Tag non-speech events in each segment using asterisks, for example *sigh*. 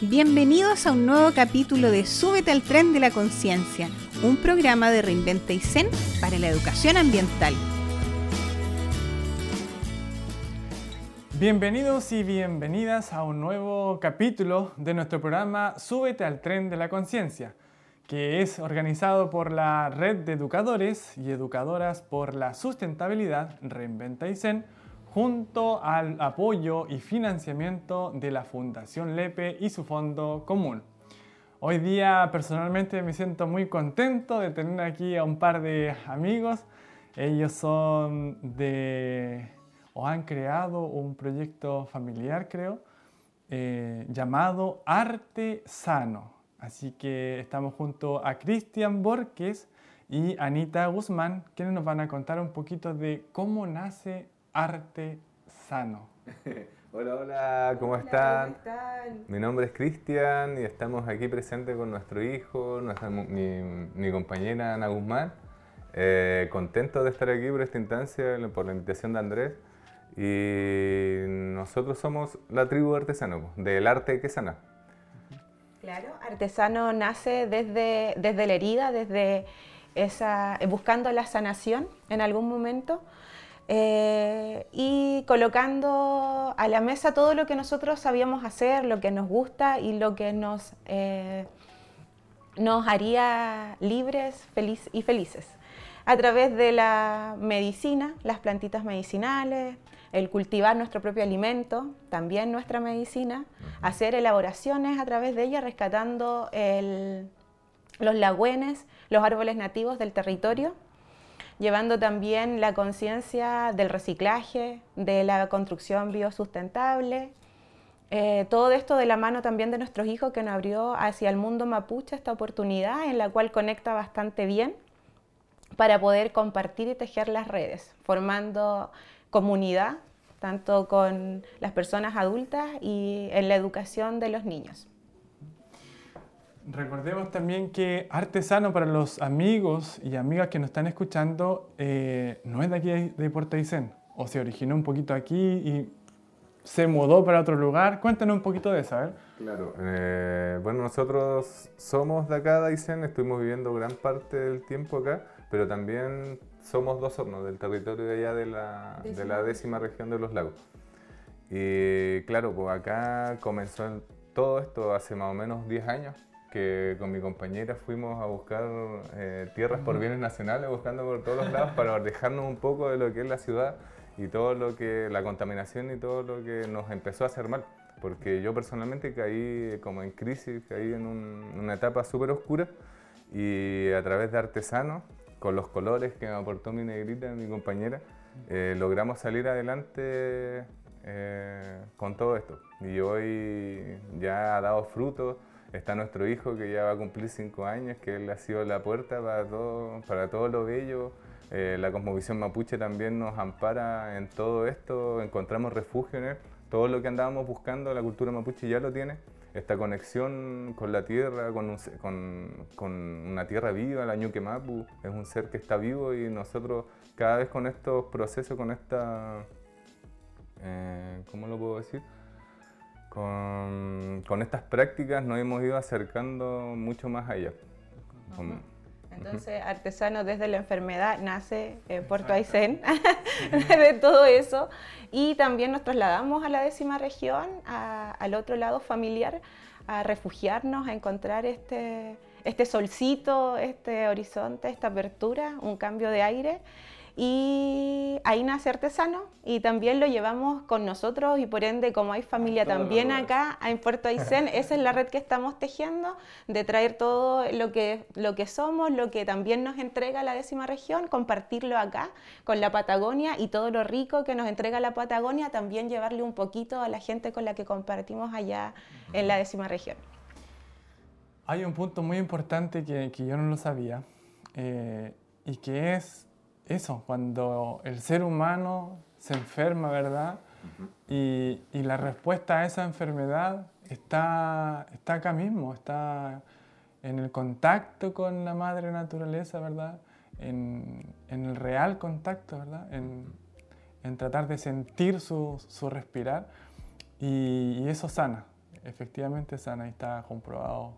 Bienvenidos a un nuevo capítulo de Súbete al tren de la conciencia, un programa de Reinventa y Zen para la educación ambiental. Bienvenidos y bienvenidas a un nuevo capítulo de nuestro programa Súbete al tren de la conciencia, que es organizado por la Red de Educadores y Educadoras por la Sustentabilidad Reinventa y Zen, junto al apoyo y financiamiento de la Fundación Lepe y su fondo común. Hoy día personalmente me siento muy contento de tener aquí a un par de amigos. Ellos son de o han creado un proyecto familiar, creo, eh, llamado Arte Sano. Así que estamos junto a Cristian Borges y Anita Guzmán, quienes nos van a contar un poquito de cómo nace Arte Sano. *laughs* Hola, hola, ¿cómo están? Mi nombre es Cristian y estamos aquí presentes con nuestro hijo, mi, mi, compañera Ana Guzmán. Eh, contentos de estar aquí por esta instancia, por la invitación de Andrés. Y nosotros somos la tribu de artesanos, del arte que sana. Claro, artesano nace desde, desde la herida, desde esa, buscando la sanación en algún momento eh, y colocando a la mesa todo lo que nosotros sabíamos hacer, lo que nos gusta y lo que nos, eh, nos haría libres feliz y felices. A través de la medicina, las plantitas medicinales, el cultivar nuestro propio alimento, también nuestra medicina, hacer elaboraciones a través de ella, rescatando los lagüenes, los árboles nativos del territorio, llevando también la conciencia del reciclaje, de la construcción biosustentable, eh, todo esto de la mano también de nuestros hijos que nos abrió hacia el mundo mapuche esta oportunidad en la cual conecta bastante bien para poder compartir y tejer las redes, formando comunidad, tanto con las personas adultas y en la educación de los niños. Recordemos también que artesano para los amigos y amigas que nos están escuchando eh, no es de aquí de Puerto Aysén, o se originó un poquito aquí y se mudó para otro lugar. Cuéntanos un poquito de eso, a ver. Claro, eh, bueno, nosotros somos de acá de Aysén, estuvimos viviendo gran parte del tiempo acá, pero también somos dos hornos del territorio de allá de la, de la décima región de los lagos. Y claro, pues acá comenzó todo esto hace más o menos 10 años, que con mi compañera fuimos a buscar eh, tierras por bienes nacionales, buscando por todos los lados para dejarnos un poco de lo que es la ciudad y todo lo que, la contaminación y todo lo que nos empezó a hacer mal. Porque yo personalmente caí como en crisis, caí en una etapa súper oscura y a través de artesanos con los colores que me aportó mi negrita, mi compañera, eh, logramos salir adelante eh, con todo esto. Y hoy ya ha dado frutos. Está nuestro hijo que ya va a cumplir cinco años, que él ha sido la puerta para todo, para todo lo bello. Eh, la Cosmovisión Mapuche también nos ampara en todo esto, encontramos refugio en él. Todo lo que andábamos buscando, la cultura mapuche ya lo tiene esta conexión con la tierra, con, una tierra viva, la Ñuque Mapu, es un ser que está vivo y nosotros cada vez con estos procesos, con esta, eh, ¿cómo lo puedo decir? Con, con, estas prácticas nos hemos ido acercando mucho más allá. Entonces, artesano desde la enfermedad nace eh, Puerto Aysén, *laughs* de todo eso. Y también nos trasladamos a la décima región, al otro lado familiar, a refugiarnos, a encontrar este, este solcito, este horizonte, esta apertura, un cambio de aire y ahí nace Artesano y también lo llevamos con nosotros y por ende como hay familia también acá en Puerto Aysén, *laughs* esa es la red que estamos tejiendo de traer todo lo que, lo que somos, lo que también nos entrega la décima región, compartirlo acá con la Patagonia y todo lo rico que nos entrega la Patagonia, también llevarle un poquito a la gente con la que compartimos allá en la décima región. Hay un punto muy importante que, que yo no lo sabía eh, y que es eso, cuando el ser humano se enferma, ¿verdad? y, y, la respuesta a esa enfermedad está, está acá mismo, está en el contacto con la madre naturaleza, ¿verdad? En, en el real contacto, ¿verdad? En, en tratar de sentir su, su respirar y, y, eso sana. efectivamente sana y está comprobado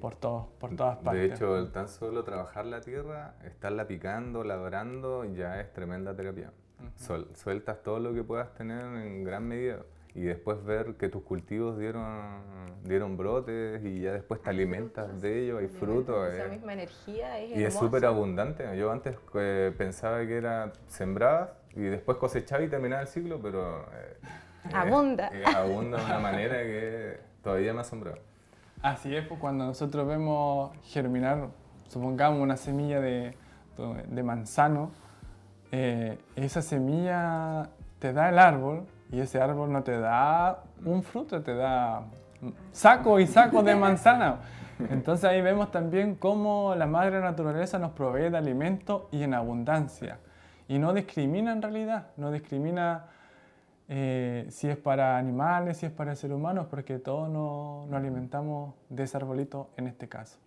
por, todos, por todas partes. De hecho, tan solo trabajar la tierra, estarla picando, labrando, ya es tremenda terapia. sueltas todo lo que puedas tener en gran medida y después ver que tus cultivos dieron, dieron brotes y ya después te alimentas de ellos, hay frutos. Esa misma energía es Y es súper abundante. Yo antes eh, pensaba que era sembrada y después cosechaba y terminaba el ciclo, pero... Eh, abunda. abunda de una manera que todavía me asombra. Así es, pues cuando nosotros vemos germinar, supongamos una semilla de, manzano, eh, esa semilla te da el árbol y ese árbol no te da un fruto, te da saco y saco de manzana. Entonces ahí vemos también cómo la madre naturaleza nos provee de alimento y en abundancia. Y no discrimina en realidad, no discrimina eh, si es para animales, si es para el ser humano, porque todos nos, alimentamos de ese arbolito en este caso.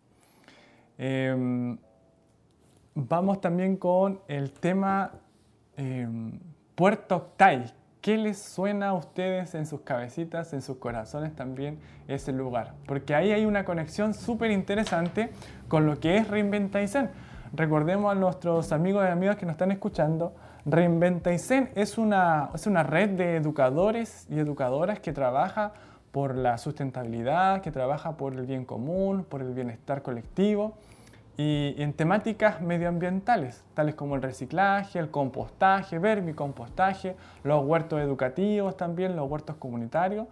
Em, vamos también con el tema em, Puerto Octay, ¿Qué les suena a ustedes en sus cabecitas, en sus corazones también ese lugar? Porque ahí hay una conexión súper interesante con lo que es Reinventa Recordemos a nuestros amigos y amigas que nos están escuchando, Reinventa es una, es una red de educadores y educadoras que trabaja por la sustentabilidad, que trabaja por el bien común, por el bienestar colectivo y en temáticas medioambientales, tales como el reciclaje, el compostaje, vermicompostaje, los huertos educativos también, los huertos comunitarios.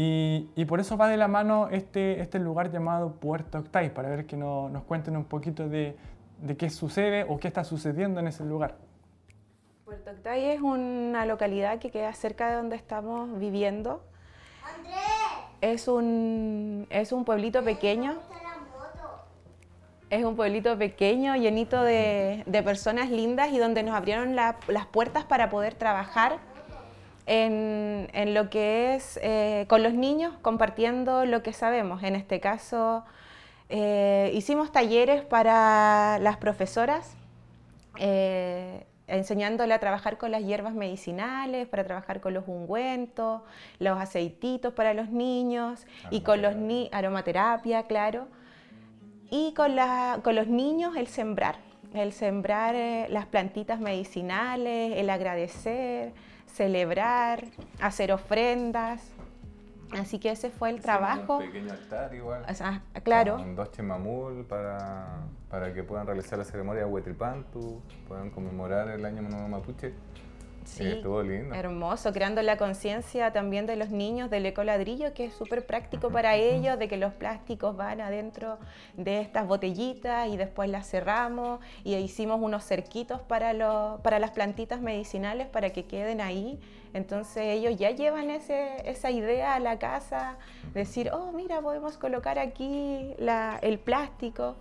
Y, por eso va de la mano este, este lugar llamado Puerto Octay, para ver que nos cuenten un poquito de, de, qué sucede o qué está sucediendo en ese lugar. Puerto Octay es una localidad que queda cerca de donde estamos viviendo. Es un, es un pueblito pequeño es un pueblito pequeño, llenito de, personas lindas y donde nos abrieron las puertas para poder trabajar en, lo que es eh, con los niños, compartiendo lo que sabemos. En este caso, eh, hicimos talleres para las profesoras. Eh, enseñándole a trabajar con las hierbas medicinales, para trabajar con los ungüentos, los aceititos para los niños y con los ni aromaterapia, claro y con, con los niños el sembrar, el sembrar eh, las plantitas medicinales, el agradecer, celebrar, hacer ofrendas. Así que ese fue el trabajo. Un pequeño altar igual. claro. Con dos chemamul para, para que puedan realizar la ceremonia de Huetripantu, puedan conmemorar el año nuevo mapuche. Sí, estuvo lindo. Hermoso, creando la conciencia también de los niños del ecoladrillo, que es súper práctico para ellos, de que los plásticos van adentro de estas botellitas y después las cerramos y hicimos unos cerquitos para, para las plantitas medicinales para que queden ahí. Entonces ellos ya llevan ese, esa idea a la casa, decir, oh, mira, podemos colocar aquí la, el plástico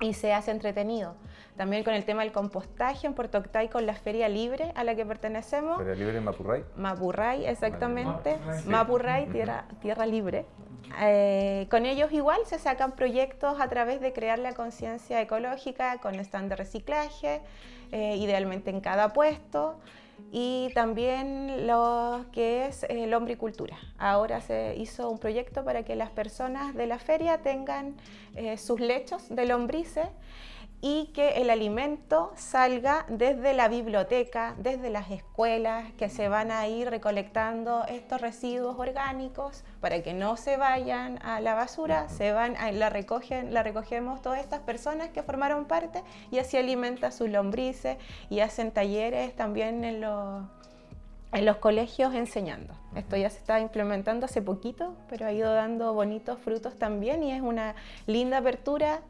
y se hace entretenido. También con el tema del compostaje en Puerto Octay con la Feria Libre a la que pertenecemos. ¿Feria Libre en Mapurray? Mapurray, exactamente. Mapurray, tierra, tierra libre. Eh, con ellos igual se sacan proyectos a través de crear la conciencia ecológica con stand de reciclaje, eh, idealmente en cada puesto y también lo que es eh, lombricultura. Ahora se hizo un proyecto para que las personas de la feria tengan sus lechos de lombrices y que el alimento salga desde la biblioteca, desde las escuelas, que se van a ir recolectando estos residuos orgánicos para que no se vayan a la basura, se van la recogen, la recogemos todas estas personas que formaron parte y así alimenta sus lombrices y hacen talleres también en los en los colegios enseñando. Esto ya se está implementando hace poquito, pero ha ido dando bonitos frutos también y es una linda apertura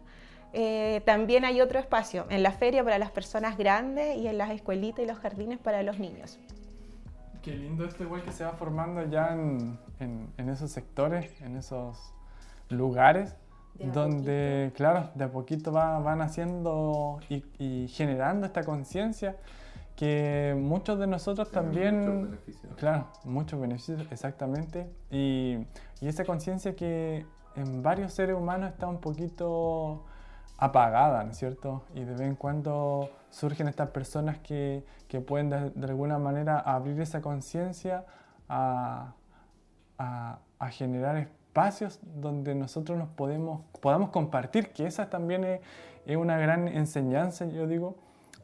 eh, también hay otro espacio en la feria para las personas grandes y en las escuelitas y los jardines para los niños. Qué lindo esto igual que se va formando ya en, en, esos sectores, en esos lugares, donde, claro, de a poquito va, van haciendo y, generando esta conciencia que muchos de nosotros también, claro, muchos beneficios, exactamente, y, y esa conciencia que en varios seres humanos está un poquito apagada, ¿no es cierto? Y de vez en cuando surgen estas personas que, que pueden de, alguna manera abrir esa conciencia a, a, generar espacios donde nosotros nos podemos, podamos compartir, que esa también es, una gran enseñanza, yo digo,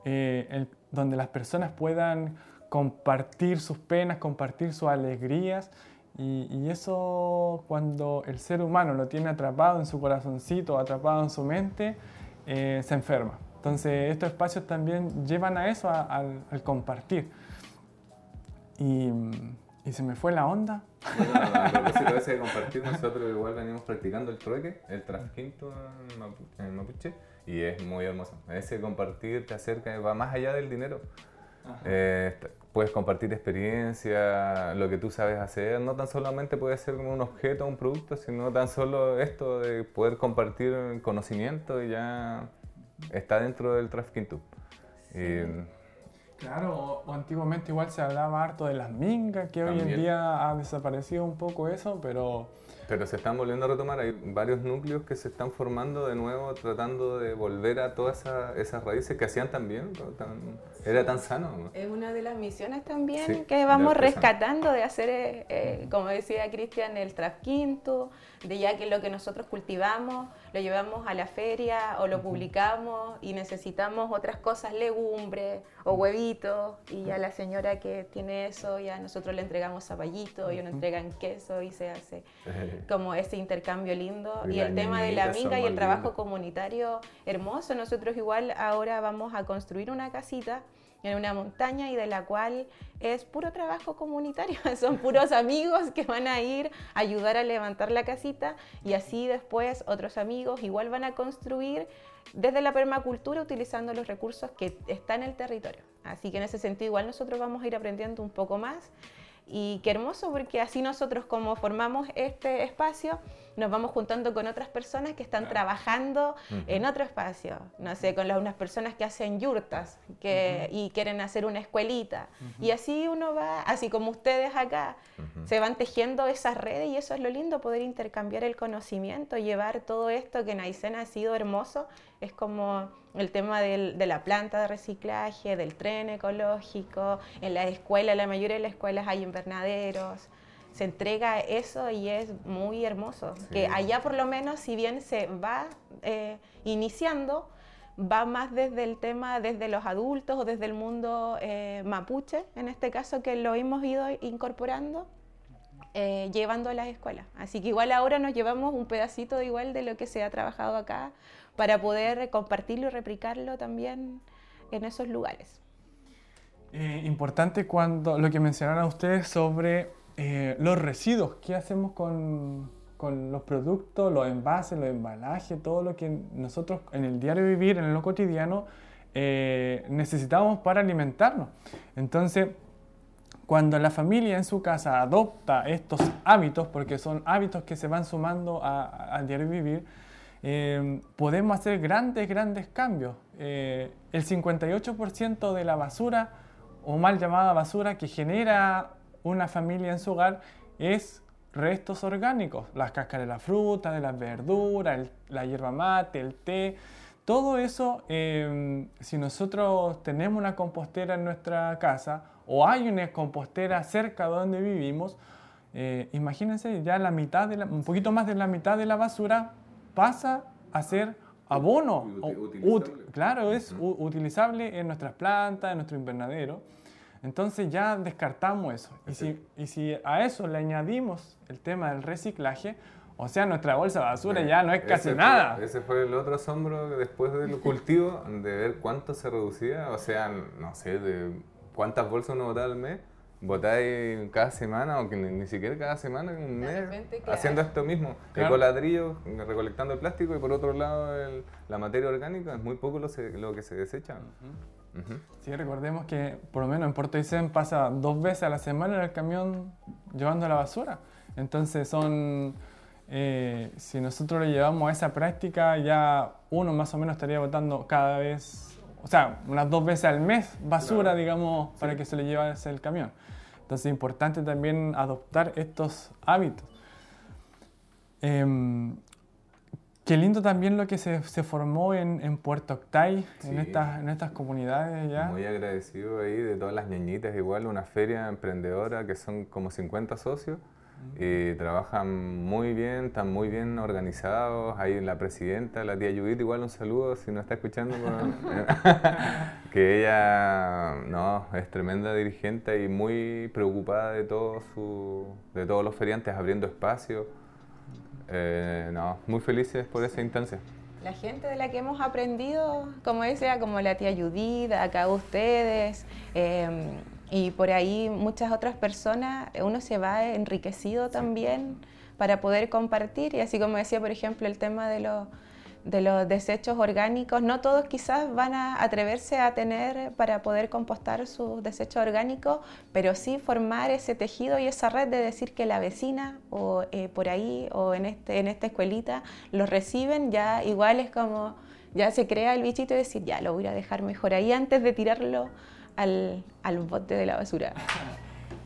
eh, donde las personas puedan compartir sus penas, compartir sus alegrías. Y, eso cuando el ser humano lo tiene atrapado en su corazoncito, atrapado en su mente, eh, se enferma. Entonces estos espacios también llevan a eso, al compartir. Y, y, se me fue la onda. Bueno, a *laughs* propósito de compartir, nosotros igual venimos practicando el trueque, el trasquinto en Mapuche, y es muy hermoso. Ese compartir te acerca, va más allá del dinero. Eh, puedes compartir experiencia, lo que tú sabes hacer, no tan solamente puede ser como un objeto o un producto, sino tan solo esto de poder compartir conocimiento y ya está dentro del trafficking tube. Claro, o, antiguamente igual se hablaba harto de las mingas, que hoy en día ha desaparecido un poco eso, pero... Pero se están volviendo a retomar, hay varios núcleos que se están formando de nuevo, tratando de volver a todas esas raíces que hacían tan bien, era tan sano. Es una de las misiones también que vamos rescatando de hacer, eh, eh, como decía Cristian, el trasquinto, de ya que lo que nosotros cultivamos lo llevamos a la feria o lo publicamos y necesitamos otras cosas, legumbres o huevitos, y ya la señora que tiene eso, ya nosotros le entregamos zapallito, ellos nos entregan queso y se hace *laughs* como ese intercambio lindo. Y, el tema de la amiga y el trabajo comunitario hermoso, nosotros igual ahora vamos a construir una casita en una montaña y de la cual es puro trabajo comunitario, *laughs* son puros amigos que van a ir a ayudar a levantar la casita y así después otros amigos igual van a construir desde la permacultura utilizando los recursos que están en el territorio. Así que en ese sentido igual nosotros vamos a ir aprendiendo un poco más y qué hermoso porque así nosotros como formamos este espacio nos vamos juntando con otras personas que están trabajando en otro espacio, no sé, con las, unas personas que hacen yurtas que, y quieren hacer una escuelita. Y así uno va, así como ustedes acá, se van tejiendo esas redes y eso es lo lindo, poder intercambiar el conocimiento, llevar todo esto que en Aysén ha sido hermoso, es como el tema de la planta de reciclaje, del tren ecológico, en la escuela, la mayoría de las escuelas hay invernaderos, se entrega eso y es muy hermoso. Que allá por lo menos, si bien se va eh, iniciando, va más desde el tema, desde los adultos o desde el mundo eh, mapuche, en este caso, que lo hemos ido incorporando. Eh, llevando a las escuelas. Así que igual ahora nos llevamos un pedacito de igual de lo que se ha trabajado acá para poder compartirlo y replicarlo también en esos lugares. Eh, importante cuando lo que mencionaron ustedes sobre eh, los residuos, ¿qué hacemos con, con, los productos, los envases, los embalajes, todo lo que nosotros en el diario vivir, en lo cotidiano, eh, necesitamos para alimentarnos? Entonces, cuando la familia en su casa adopta estos hábitos, porque son hábitos que se van sumando al diario vivir, Em, podemos hacer grandes, grandes cambios. Eh, el 58% de la basura, o mal llamada basura, que genera una familia en su hogar es restos orgánicos, las cáscaras de la fruta, de las verduras, la hierba mate, el té, todo eso, em, si nosotros tenemos una compostera en nuestra casa o hay una compostera cerca de donde vivimos, eh, imagínense ya la mitad, de un poquito más de la mitad de la basura pasa a ser abono. claro, es utilizable en nuestras plantas, en nuestro invernadero. Entonces ya descartamos eso. Y si, y si, a eso le añadimos el tema del reciclaje, o sea, nuestra bolsa de basura ya no es casi nada. ese fue el otro asombro después del *laughs* cultivo, de ver cuánto se reducía. O sea, no sé, de cuántas bolsas uno botaba al mes botáis cada semana, o que ni, siquiera cada semana, un mes, haciendo esto mismo, claro. recolectando el plástico y por otro lado la materia orgánica, es muy poco lo, lo que se desecha. Sí, recordemos que por lo menos en Puerto Aysén pasa dos veces a la semana en el camión llevando la basura. Entonces son, eh, si nosotros le llevamos a esa práctica, ya uno más o menos estaría botando cada vez o sea, unas dos veces al mes basura, digamos, para que se le lleve el camión. Entonces es importante también adoptar estos hábitos. Em, qué lindo también lo que se, se formó en, en, Puerto Octay, en, estas, en estas comunidades ya. Muy agradecido ahí de todas las ñañitas, igual una feria emprendedora que son como 50 socios y trabajan muy bien, están muy bien organizados. Hay la presidenta, la tía Judith, igual un saludo si no está escuchando. *laughs* *laughs* que ella no, es tremenda dirigente y muy preocupada de, todo su, de todos los feriantes, abriendo espacio. Eh, no, muy felices por esa instancia. La gente de la que hemos aprendido, como decía, como la tía Judith, acá ustedes, eh, y por ahí muchas otras personas, uno se va enriquecido también para poder compartir. Y así como decía, por ejemplo, el tema de los, de los desechos orgánicos, no todos quizás van a atreverse a tener para poder compostar sus desechos orgánicos, pero sí formar ese tejido y esa red de decir que la vecina o eh, por ahí o en, este, en esta escuelita los reciben, ya igual es como, ya se crea el bichito y decir, ya lo voy a dejar mejor ahí antes de tirarlo al, al bote de la basura. *laughs*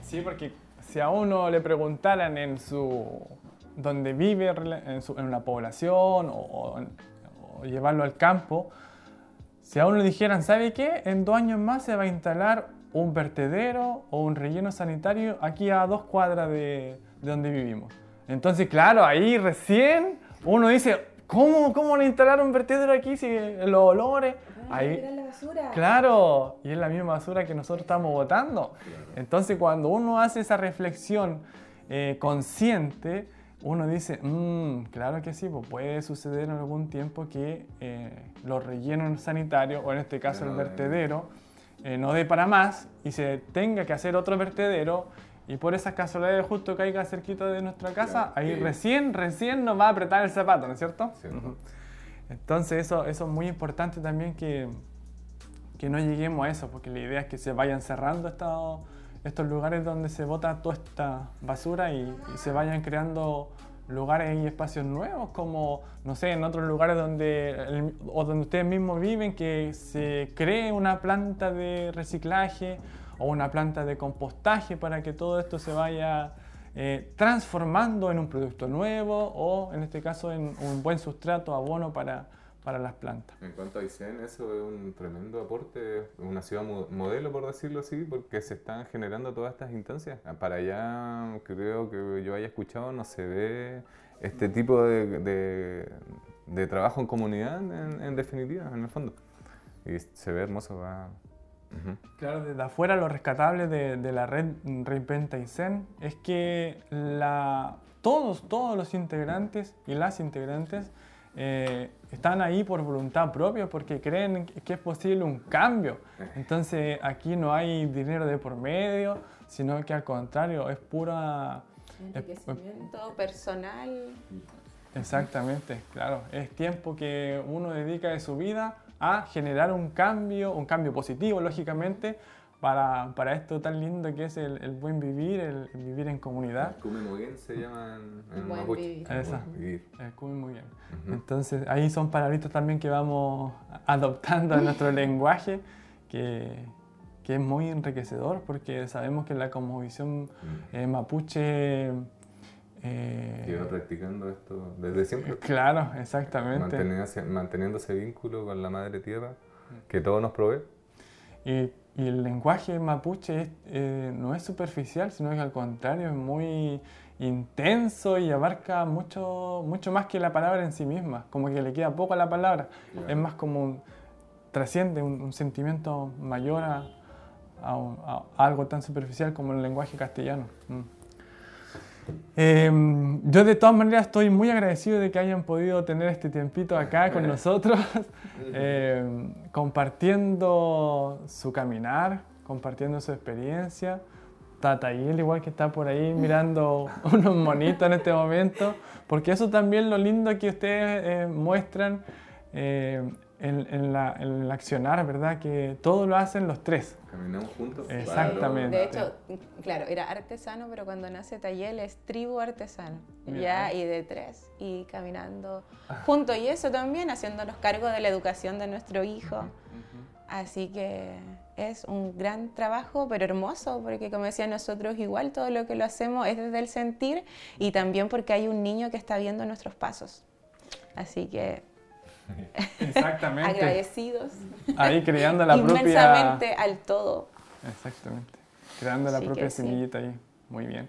Sí, porque si a uno le preguntaran en su donde vive, en, en una población o, llevarlo al campo, si a uno le dijeran, ¿sabe qué? En dos años más se va a instalar un vertedero o un relleno sanitario aquí a dos cuadras de, de donde vivimos. Entonces, claro, ahí recién uno dice, ¿cómo, cómo van a instalar un vertedero aquí si los olores? Ahí, la basura. Claro, y es la misma basura que nosotros estamos botando. Entonces, cuando uno hace esa reflexión eh, consciente, uno dice, mmm, claro que sí, pues puede suceder en algún tiempo que eh, los rellenos sanitarios, o en este caso el vertedero, eh, no dé para más y se tenga que hacer otro vertedero y por esas casualidades justo caiga cerquita de nuestra casa, ahí recién, recién nos va a apretar el zapato, ¿no es cierto? Entonces eso, eso es muy importante también que, que no lleguemos a eso, porque la idea es que se vayan cerrando estos, estos lugares donde se bota toda esta basura y, se vayan creando lugares y espacios nuevos, como, no sé, en otros lugares donde, o donde ustedes mismos viven, que se cree una planta de reciclaje o una planta de compostaje para que todo esto se vaya eh, transformando en un producto nuevo o en este caso en un buen sustrato, abono para, para las plantas. En cuanto a ICEN, eso es un tremendo aporte, una ciudad modelo por decirlo así, porque se están generando todas estas instancias. Para allá creo que yo haya escuchado, no se ve este tipo de, de, trabajo en comunidad en, en, definitiva, en el fondo. Y se ve hermoso, va, Claro, desde afuera lo rescatable de, de la red Reinventa Zen es que la, todos, todos los integrantes y las integrantes eh, están ahí por voluntad propia porque creen que es posible un cambio. Entonces aquí no hay dinero de por medio, sino que al contrario es pura... Enriquecimiento personal. Exactamente, claro. Es tiempo que uno dedica de su vida a generar un cambio, un cambio positivo, lógicamente, para, para esto tan lindo que es el, el buen vivir, el, vivir en comunidad. El muy bien se llama en, buen vivir. El muy bien. Entonces, ahí son palabritas también que vamos adoptando en nuestro *laughs* lenguaje, que, que, es muy enriquecedor, porque sabemos que la cosmovisión eh, mapuche eh, Lleva practicando esto desde siempre. Claro, exactamente. Manteniendo, ese vínculo con la madre tierra que todo nos provee. Y, y el lenguaje mapuche eh, no es superficial, sino que al contrario es muy intenso y abarca mucho, mucho más que la palabra en sí misma. Como que le queda poco a la palabra. Es más como un, trasciende un, sentimiento mayor a, a, algo tan superficial como el lenguaje castellano. Mm. Em, yo de todas maneras estoy muy agradecido de que hayan podido tener este tiempito acá con *laughs* nosotros, em, compartiendo su caminar, compartiendo su experiencia. Tatayel igual que está por ahí mirando *laughs* unos monitos en este momento, porque eso también lo lindo que ustedes eh, muestran eh, en, la, el accionar, ¿verdad? Que todo lo hacen los tres. Caminamos juntos. Exactamente. De hecho, claro, era artesano, pero cuando nace Tayel es tribu artesano. Ya, y de tres, y caminando juntos. Y eso también, haciéndonos cargo de la educación de nuestro hijo. Así que es un gran trabajo, pero hermoso, porque como decía nosotros, igual todo lo que lo hacemos es desde el sentir y también porque hay un niño que está viendo nuestros pasos. Así que *laughs* *laughs* Exactamente. Agradecidos. Ahí creando la propia... Inmensamente al todo. Exactamente. Creando la propia semillita ahí. Muy bien.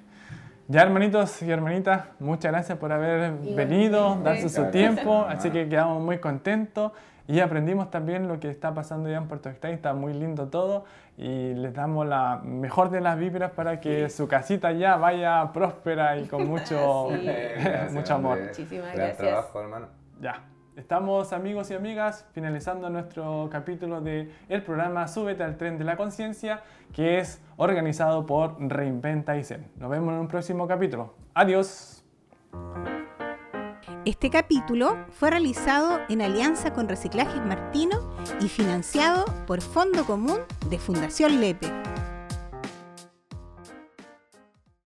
Ya hermanitos y hermanitas, muchas gracias por haber venido, darse su tiempo, así que quedamos muy contentos y aprendimos también lo que está pasando ya en Puerto Estadio, está muy lindo todo y les damos la mejor de las vibras para que su casita ya vaya próspera y con mucho, *laughs* mucho amor. Muchísimas gracias. trabajo, hermano. Ya. Estamos amigos y amigas finalizando nuestro capítulo de el programa Súbete al tren de la conciencia que es organizado por Reinventa ICEN. Nos vemos en un próximo capítulo. Adiós. Este capítulo fue realizado en alianza con Reciclajes Martino y financiado por Fondo Común de Fundación Lepe.